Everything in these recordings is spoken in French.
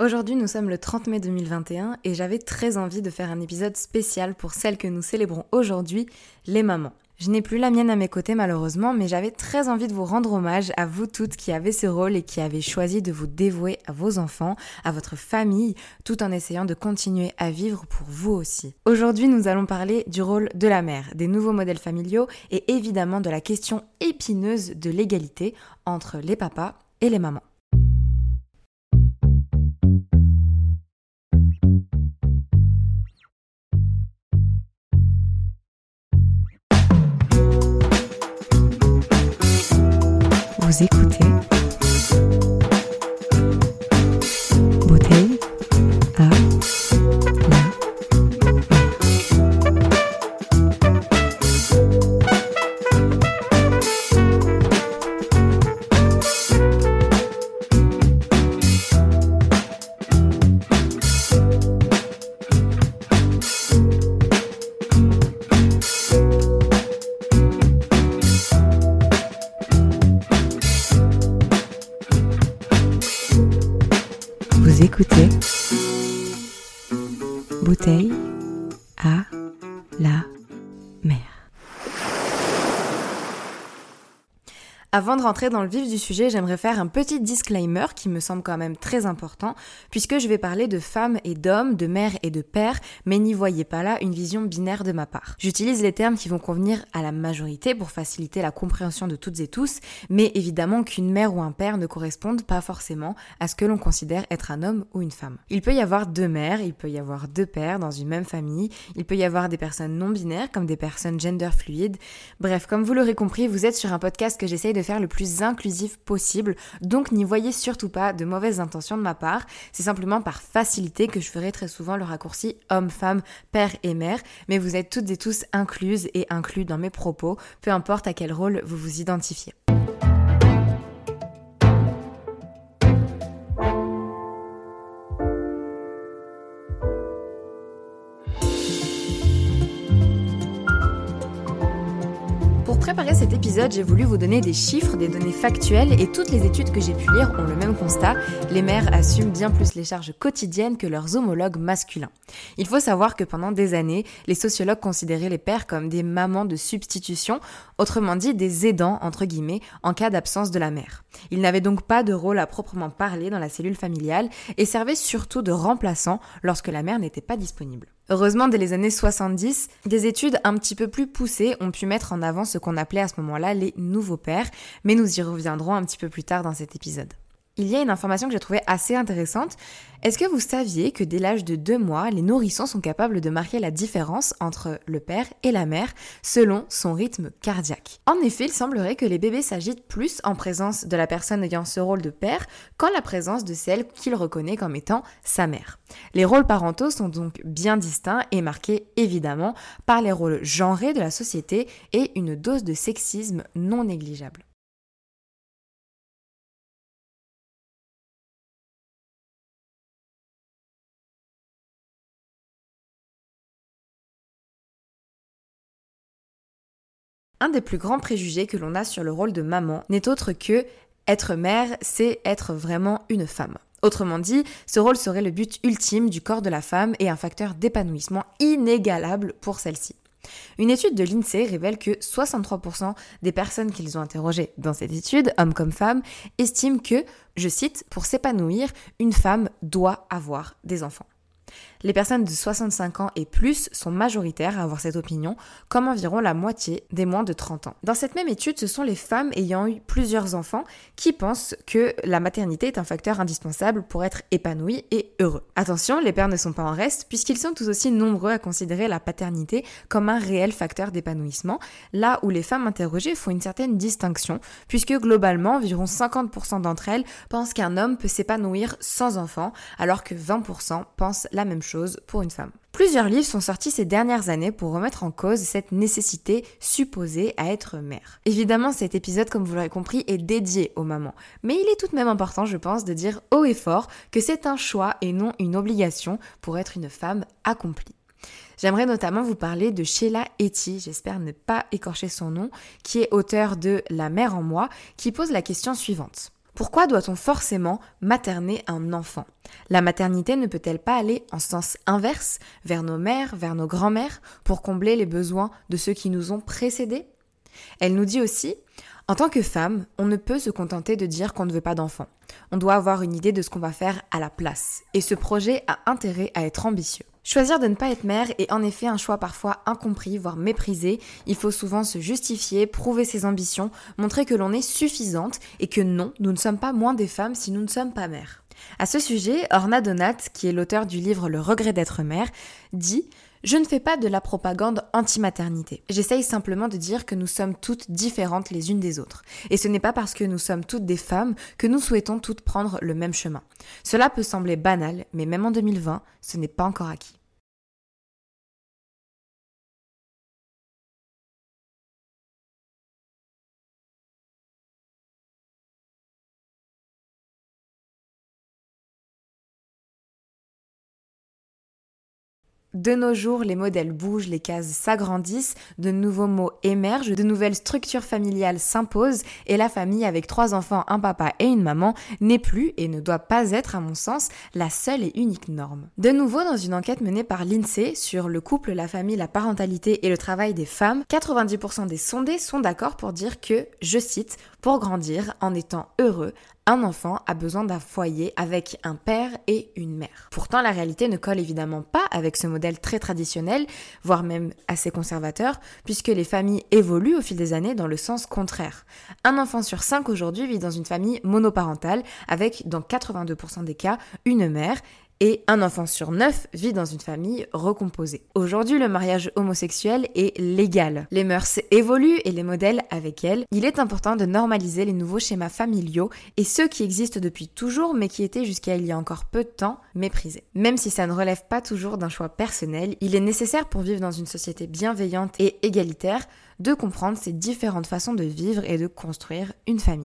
Aujourd'hui, nous sommes le 30 mai 2021 et j'avais très envie de faire un épisode spécial pour celles que nous célébrons aujourd'hui, les mamans. Je n'ai plus la mienne à mes côtés malheureusement, mais j'avais très envie de vous rendre hommage à vous toutes qui avez ce rôle et qui avez choisi de vous dévouer à vos enfants, à votre famille, tout en essayant de continuer à vivre pour vous aussi. Aujourd'hui, nous allons parler du rôle de la mère, des nouveaux modèles familiaux et évidemment de la question épineuse de l'égalité entre les papas et les mamans. Vous écoutez la Avant de rentrer dans le vif du sujet, j'aimerais faire un petit disclaimer qui me semble quand même très important, puisque je vais parler de femmes et d'hommes, de mères et de pères, mais n'y voyez pas là une vision binaire de ma part. J'utilise les termes qui vont convenir à la majorité pour faciliter la compréhension de toutes et tous, mais évidemment qu'une mère ou un père ne correspondent pas forcément à ce que l'on considère être un homme ou une femme. Il peut y avoir deux mères, il peut y avoir deux pères dans une même famille, il peut y avoir des personnes non binaires comme des personnes gender fluides. Bref, comme vous l'aurez compris, vous êtes sur un podcast que j'essaye de faire le plus inclusif possible, donc n'y voyez surtout pas de mauvaises intentions de ma part, c'est simplement par facilité que je ferai très souvent le raccourci homme, femme, père et mère, mais vous êtes toutes et tous incluses et inclus dans mes propos, peu importe à quel rôle vous vous identifiez. Préparer cet épisode, j'ai voulu vous donner des chiffres, des données factuelles et toutes les études que j'ai pu lire ont le même constat. Les mères assument bien plus les charges quotidiennes que leurs homologues masculins. Il faut savoir que pendant des années, les sociologues considéraient les pères comme des mamans de substitution, autrement dit des aidants entre guillemets, en cas d'absence de la mère. Ils n'avaient donc pas de rôle à proprement parler dans la cellule familiale et servaient surtout de remplaçants lorsque la mère n'était pas disponible. Heureusement, dès les années 70, des études un petit peu plus poussées ont pu mettre en avant ce qu'on appelait à ce moment-là les nouveaux pères, mais nous y reviendrons un petit peu plus tard dans cet épisode. Il y a une information que j'ai trouvée assez intéressante. Est-ce que vous saviez que dès l'âge de deux mois, les nourrissons sont capables de marquer la différence entre le père et la mère selon son rythme cardiaque? En effet, il semblerait que les bébés s'agitent plus en présence de la personne ayant ce rôle de père qu'en la présence de celle qu'il reconnaît comme étant sa mère. Les rôles parentaux sont donc bien distincts et marqués évidemment par les rôles genrés de la société et une dose de sexisme non négligeable. Un des plus grands préjugés que l'on a sur le rôle de maman n'est autre que être mère, c'est être vraiment une femme. Autrement dit, ce rôle serait le but ultime du corps de la femme et un facteur d'épanouissement inégalable pour celle-ci. Une étude de l'INSEE révèle que 63% des personnes qu'ils ont interrogées dans cette étude, hommes comme femmes, estiment que, je cite, pour s'épanouir, une femme doit avoir des enfants. Les personnes de 65 ans et plus sont majoritaires à avoir cette opinion, comme environ la moitié des moins de 30 ans. Dans cette même étude, ce sont les femmes ayant eu plusieurs enfants qui pensent que la maternité est un facteur indispensable pour être épanoui et heureux. Attention, les pères ne sont pas en reste, puisqu'ils sont tout aussi nombreux à considérer la paternité comme un réel facteur d'épanouissement, là où les femmes interrogées font une certaine distinction, puisque globalement, environ 50% d'entre elles pensent qu'un homme peut s'épanouir sans enfant, alors que 20% pensent la même chose chose pour une femme. Plusieurs livres sont sortis ces dernières années pour remettre en cause cette nécessité supposée à être mère. Évidemment, cet épisode, comme vous l'aurez compris, est dédié aux mamans. Mais il est tout de même important, je pense, de dire haut et fort que c'est un choix et non une obligation pour être une femme accomplie. J'aimerais notamment vous parler de Sheila Etty, j'espère ne pas écorcher son nom, qui est auteur de La mère en moi, qui pose la question suivante. Pourquoi doit-on forcément materner un enfant? La maternité ne peut-elle pas aller en sens inverse, vers nos mères, vers nos grands-mères, pour combler les besoins de ceux qui nous ont précédés? Elle nous dit aussi, en tant que femme, on ne peut se contenter de dire qu'on ne veut pas d'enfant. On doit avoir une idée de ce qu'on va faire à la place. Et ce projet a intérêt à être ambitieux. Choisir de ne pas être mère est en effet un choix parfois incompris, voire méprisé. Il faut souvent se justifier, prouver ses ambitions, montrer que l'on est suffisante et que non, nous ne sommes pas moins des femmes si nous ne sommes pas mères. À ce sujet, Orna Donat, qui est l'auteur du livre Le regret d'être mère, dit je ne fais pas de la propagande anti-maternité. J'essaye simplement de dire que nous sommes toutes différentes les unes des autres. Et ce n'est pas parce que nous sommes toutes des femmes que nous souhaitons toutes prendre le même chemin. Cela peut sembler banal, mais même en 2020, ce n'est pas encore acquis. De nos jours, les modèles bougent, les cases s'agrandissent, de nouveaux mots émergent, de nouvelles structures familiales s'imposent et la famille avec trois enfants, un papa et une maman n'est plus et ne doit pas être, à mon sens, la seule et unique norme. De nouveau, dans une enquête menée par l'INSEE sur le couple, la famille, la parentalité et le travail des femmes, 90% des sondés sont d'accord pour dire que, je cite, pour grandir en étant heureux, un enfant a besoin d'un foyer avec un père et une mère. Pourtant, la réalité ne colle évidemment pas avec ce modèle très traditionnel, voire même assez conservateur, puisque les familles évoluent au fil des années dans le sens contraire. Un enfant sur cinq aujourd'hui vit dans une famille monoparentale, avec dans 82% des cas une mère et un enfant sur neuf vit dans une famille recomposée. Aujourd'hui, le mariage homosexuel est légal. Les mœurs évoluent et les modèles avec elles. Il est important de normaliser les nouveaux schémas familiaux et ceux qui existent depuis toujours mais qui étaient jusqu'à il y a encore peu de temps méprisés. Même si ça ne relève pas toujours d'un choix personnel, il est nécessaire pour vivre dans une société bienveillante et égalitaire de comprendre ces différentes façons de vivre et de construire une famille.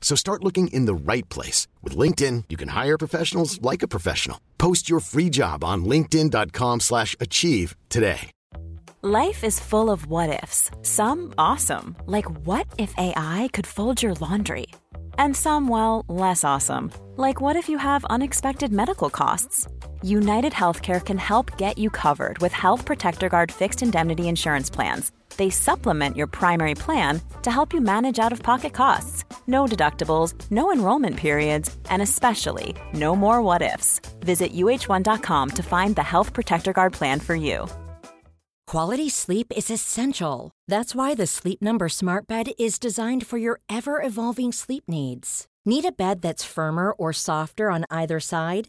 So start looking in the right place. With LinkedIn, you can hire professionals like a professional. Post your free job on linkedin.com slash achieve today. Life is full of what-ifs. Some awesome, like what if AI could fold your laundry? And some, well, less awesome, like what if you have unexpected medical costs? United Healthcare can help get you covered with Health Protector Guard fixed indemnity insurance plans they supplement your primary plan to help you manage out of pocket costs. No deductibles, no enrollment periods, and especially no more what ifs. Visit uh1.com to find the Health Protector Guard plan for you. Quality sleep is essential. That's why the Sleep Number Smart Bed is designed for your ever evolving sleep needs. Need a bed that's firmer or softer on either side?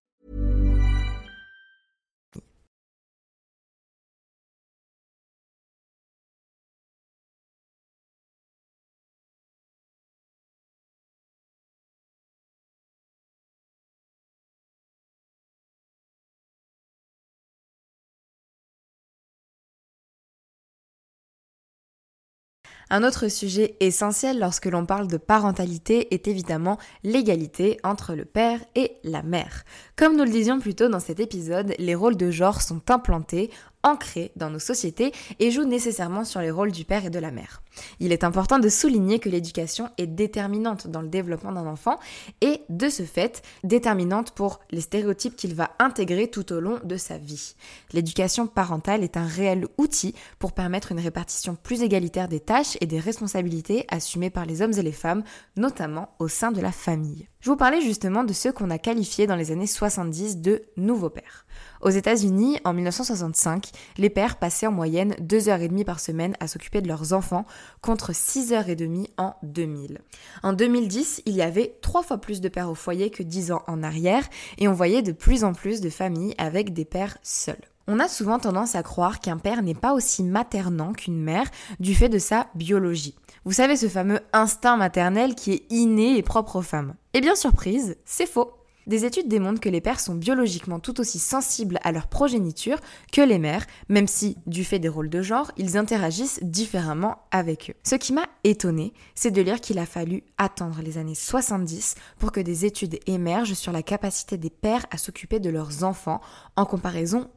Un autre sujet essentiel lorsque l'on parle de parentalité est évidemment l'égalité entre le père et la mère. Comme nous le disions plus tôt dans cet épisode, les rôles de genre sont implantés ancrés dans nos sociétés et jouent nécessairement sur les rôles du père et de la mère. Il est important de souligner que l'éducation est déterminante dans le développement d'un enfant et de ce fait déterminante pour les stéréotypes qu'il va intégrer tout au long de sa vie. L'éducation parentale est un réel outil pour permettre une répartition plus égalitaire des tâches et des responsabilités assumées par les hommes et les femmes, notamment au sein de la famille. Je vous parlais justement de ceux qu'on a qualifiés dans les années 70 de nouveaux pères. Aux États-Unis, en 1965, les pères passaient en moyenne 2h30 par semaine à s'occuper de leurs enfants contre 6h30 en 2000. En 2010, il y avait trois fois plus de pères au foyer que 10 ans en arrière et on voyait de plus en plus de familles avec des pères seuls. On a souvent tendance à croire qu'un père n'est pas aussi maternant qu'une mère du fait de sa biologie. Vous savez ce fameux instinct maternel qui est inné et propre aux femmes. Eh bien surprise, c'est faux. Des études démontrent que les pères sont biologiquement tout aussi sensibles à leur progéniture que les mères, même si, du fait des rôles de genre, ils interagissent différemment avec eux. Ce qui m'a étonné, c'est de lire qu'il a fallu attendre les années 70 pour que des études émergent sur la capacité des pères à s'occuper de leurs enfants en comparaison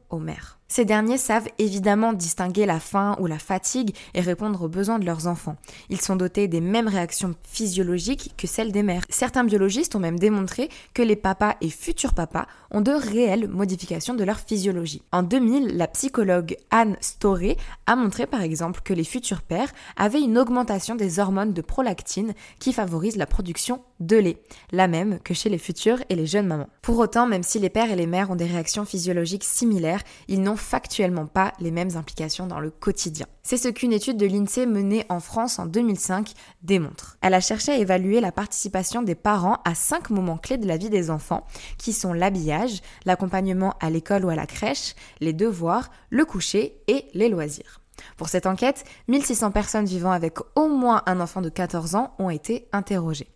Ces derniers savent évidemment distinguer la faim ou la fatigue et répondre aux besoins de leurs enfants. Ils sont dotés des mêmes réactions physiologiques que celles des mères. Certains biologistes ont même démontré que les papas et futurs papas ont de réelles modifications de leur physiologie. En 2000, la psychologue Anne Storey a montré par exemple que les futurs pères avaient une augmentation des hormones de prolactine qui favorisent la production de lait, la même que chez les futures et les jeunes mamans. Pour autant, même si les pères et les mères ont des réactions physiologiques similaires, ils n'ont factuellement pas les mêmes implications dans le quotidien. C'est ce qu'une étude de l'INSEE menée en France en 2005 démontre. Elle a cherché à évaluer la participation des parents à cinq moments clés de la vie des enfants, qui sont l'habillage, l'accompagnement à l'école ou à la crèche, les devoirs, le coucher et les loisirs. Pour cette enquête, 1600 personnes vivant avec au moins un enfant de 14 ans ont été interrogées.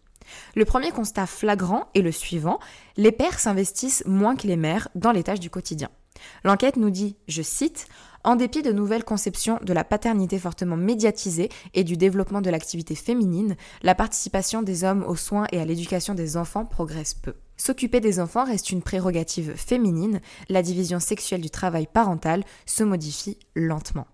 Le premier constat flagrant est le suivant, les pères s'investissent moins que les mères dans les tâches du quotidien. L'enquête nous dit, je cite, en dépit de nouvelles conceptions de la paternité fortement médiatisée et du développement de l'activité féminine, la participation des hommes aux soins et à l'éducation des enfants progresse peu. S'occuper des enfants reste une prérogative féminine, la division sexuelle du travail parental se modifie lentement.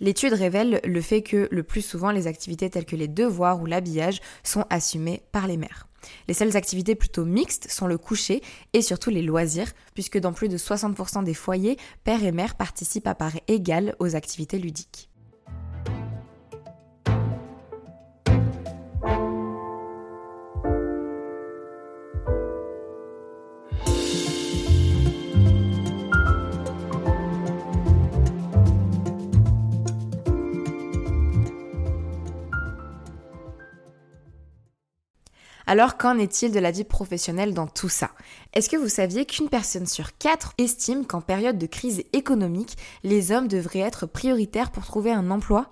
L'étude révèle le fait que le plus souvent les activités telles que les devoirs ou l'habillage sont assumées par les mères. Les seules activités plutôt mixtes sont le coucher et surtout les loisirs, puisque dans plus de 60% des foyers, père et mère participent à part égale aux activités ludiques. Alors qu'en est-il de la vie professionnelle dans tout ça? Est-ce que vous saviez qu'une personne sur quatre estime qu'en période de crise économique, les hommes devraient être prioritaires pour trouver un emploi?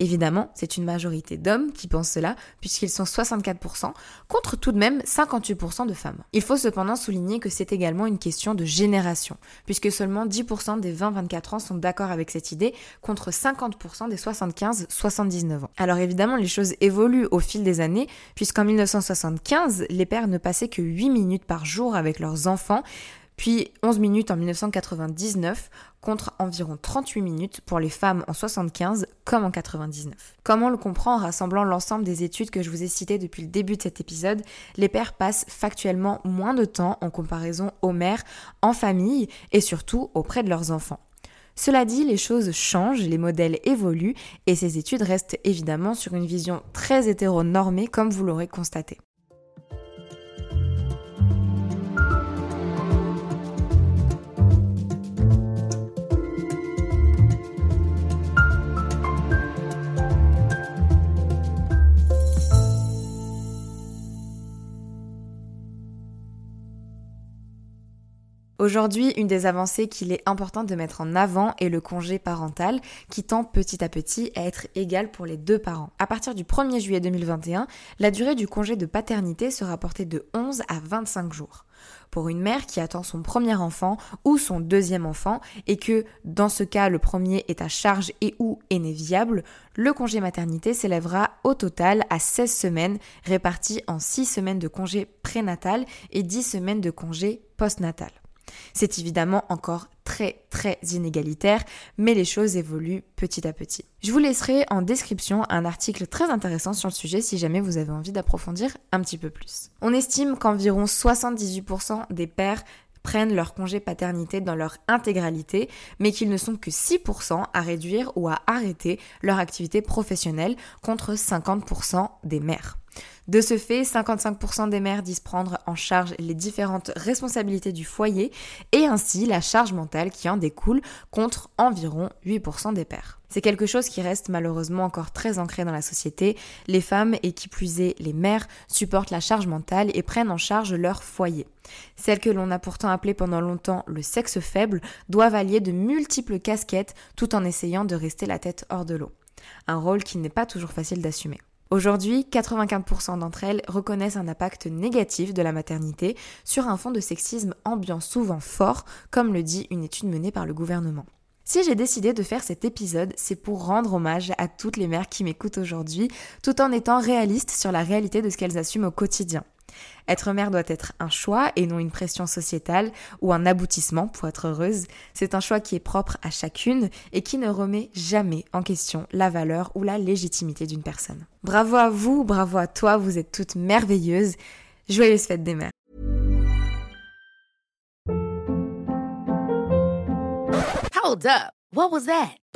Évidemment, c'est une majorité d'hommes qui pensent cela, puisqu'ils sont 64%, contre tout de même 58% de femmes. Il faut cependant souligner que c'est également une question de génération, puisque seulement 10% des 20-24 ans sont d'accord avec cette idée, contre 50% des 75-79 ans. Alors évidemment, les choses évoluent au fil des années, puisqu'en 1975, les pères ne passaient que 8 minutes par jour avec leurs enfants, puis 11 minutes en 1999 contre environ 38 minutes pour les femmes en 75 comme en 99. Comment on le comprend en rassemblant l'ensemble des études que je vous ai citées depuis le début de cet épisode Les pères passent factuellement moins de temps en comparaison aux mères en famille et surtout auprès de leurs enfants. Cela dit, les choses changent, les modèles évoluent et ces études restent évidemment sur une vision très hétéronormée comme vous l'aurez constaté. Aujourd'hui, une des avancées qu'il est important de mettre en avant est le congé parental qui tend petit à petit à être égal pour les deux parents. À partir du 1er juillet 2021, la durée du congé de paternité sera portée de 11 à 25 jours. Pour une mère qui attend son premier enfant ou son deuxième enfant et que dans ce cas le premier est à charge et ou est né viable, le congé maternité s'élèvera au total à 16 semaines réparties en 6 semaines de congé prénatal et 10 semaines de congé postnatal. C'est évidemment encore très très inégalitaire, mais les choses évoluent petit à petit. Je vous laisserai en description un article très intéressant sur le sujet si jamais vous avez envie d'approfondir un petit peu plus. On estime qu'environ 78% des pères prennent leur congé paternité dans leur intégralité, mais qu'ils ne sont que 6% à réduire ou à arrêter leur activité professionnelle contre 50% des mères. De ce fait, 55% des mères disent prendre en charge les différentes responsabilités du foyer et ainsi la charge mentale qui en découle contre environ 8% des pères. C'est quelque chose qui reste malheureusement encore très ancré dans la société. Les femmes, et qui plus est les mères, supportent la charge mentale et prennent en charge leur foyer. Celles que l'on a pourtant appelées pendant longtemps le sexe faible doivent allier de multiples casquettes tout en essayant de rester la tête hors de l'eau. Un rôle qui n'est pas toujours facile d'assumer. Aujourd'hui, 95% d'entre elles reconnaissent un impact négatif de la maternité sur un fond de sexisme ambiant souvent fort, comme le dit une étude menée par le gouvernement. Si j'ai décidé de faire cet épisode, c'est pour rendre hommage à toutes les mères qui m'écoutent aujourd'hui, tout en étant réaliste sur la réalité de ce qu'elles assument au quotidien. Être mère doit être un choix et non une pression sociétale ou un aboutissement pour être heureuse. C'est un choix qui est propre à chacune et qui ne remet jamais en question la valeur ou la légitimité d'une personne. Bravo à vous, bravo à toi, vous êtes toutes merveilleuses. Joyeuse fête des mères.